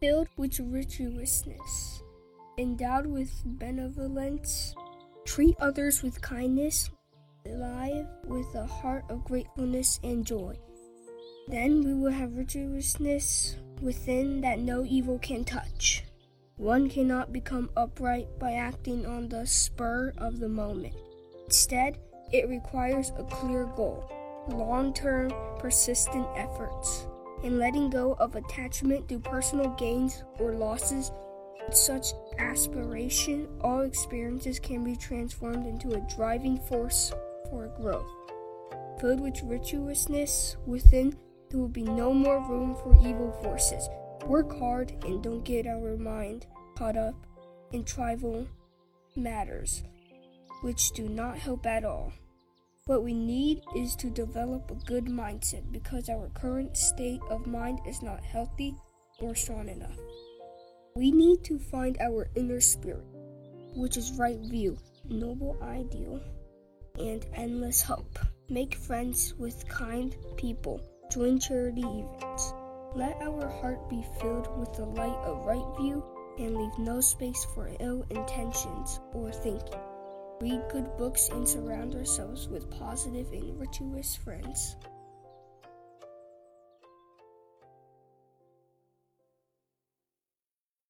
filled with virtuousness, endowed with benevolence, treat others with kindness, live with a heart of gratefulness and joy. Then we will have virtuousness within that no evil can touch. One cannot become upright by acting on the spur of the moment. Instead, it requires a clear goal, long term, persistent efforts, and letting go of attachment to personal gains or losses. Such aspiration, all experiences can be transformed into a driving force for growth. Filled with virtuousness within, there will be no more room for evil forces. Work hard and don't get our mind caught up in trivial matters, which do not help at all. What we need is to develop a good mindset because our current state of mind is not healthy or strong enough. We need to find our inner spirit, which is right view, noble ideal, and endless hope. Make friends with kind people. Join charity events. Let our heart be filled with the light of right view and leave no space for ill intentions or thinking. Read good books and surround ourselves with positive and virtuous friends.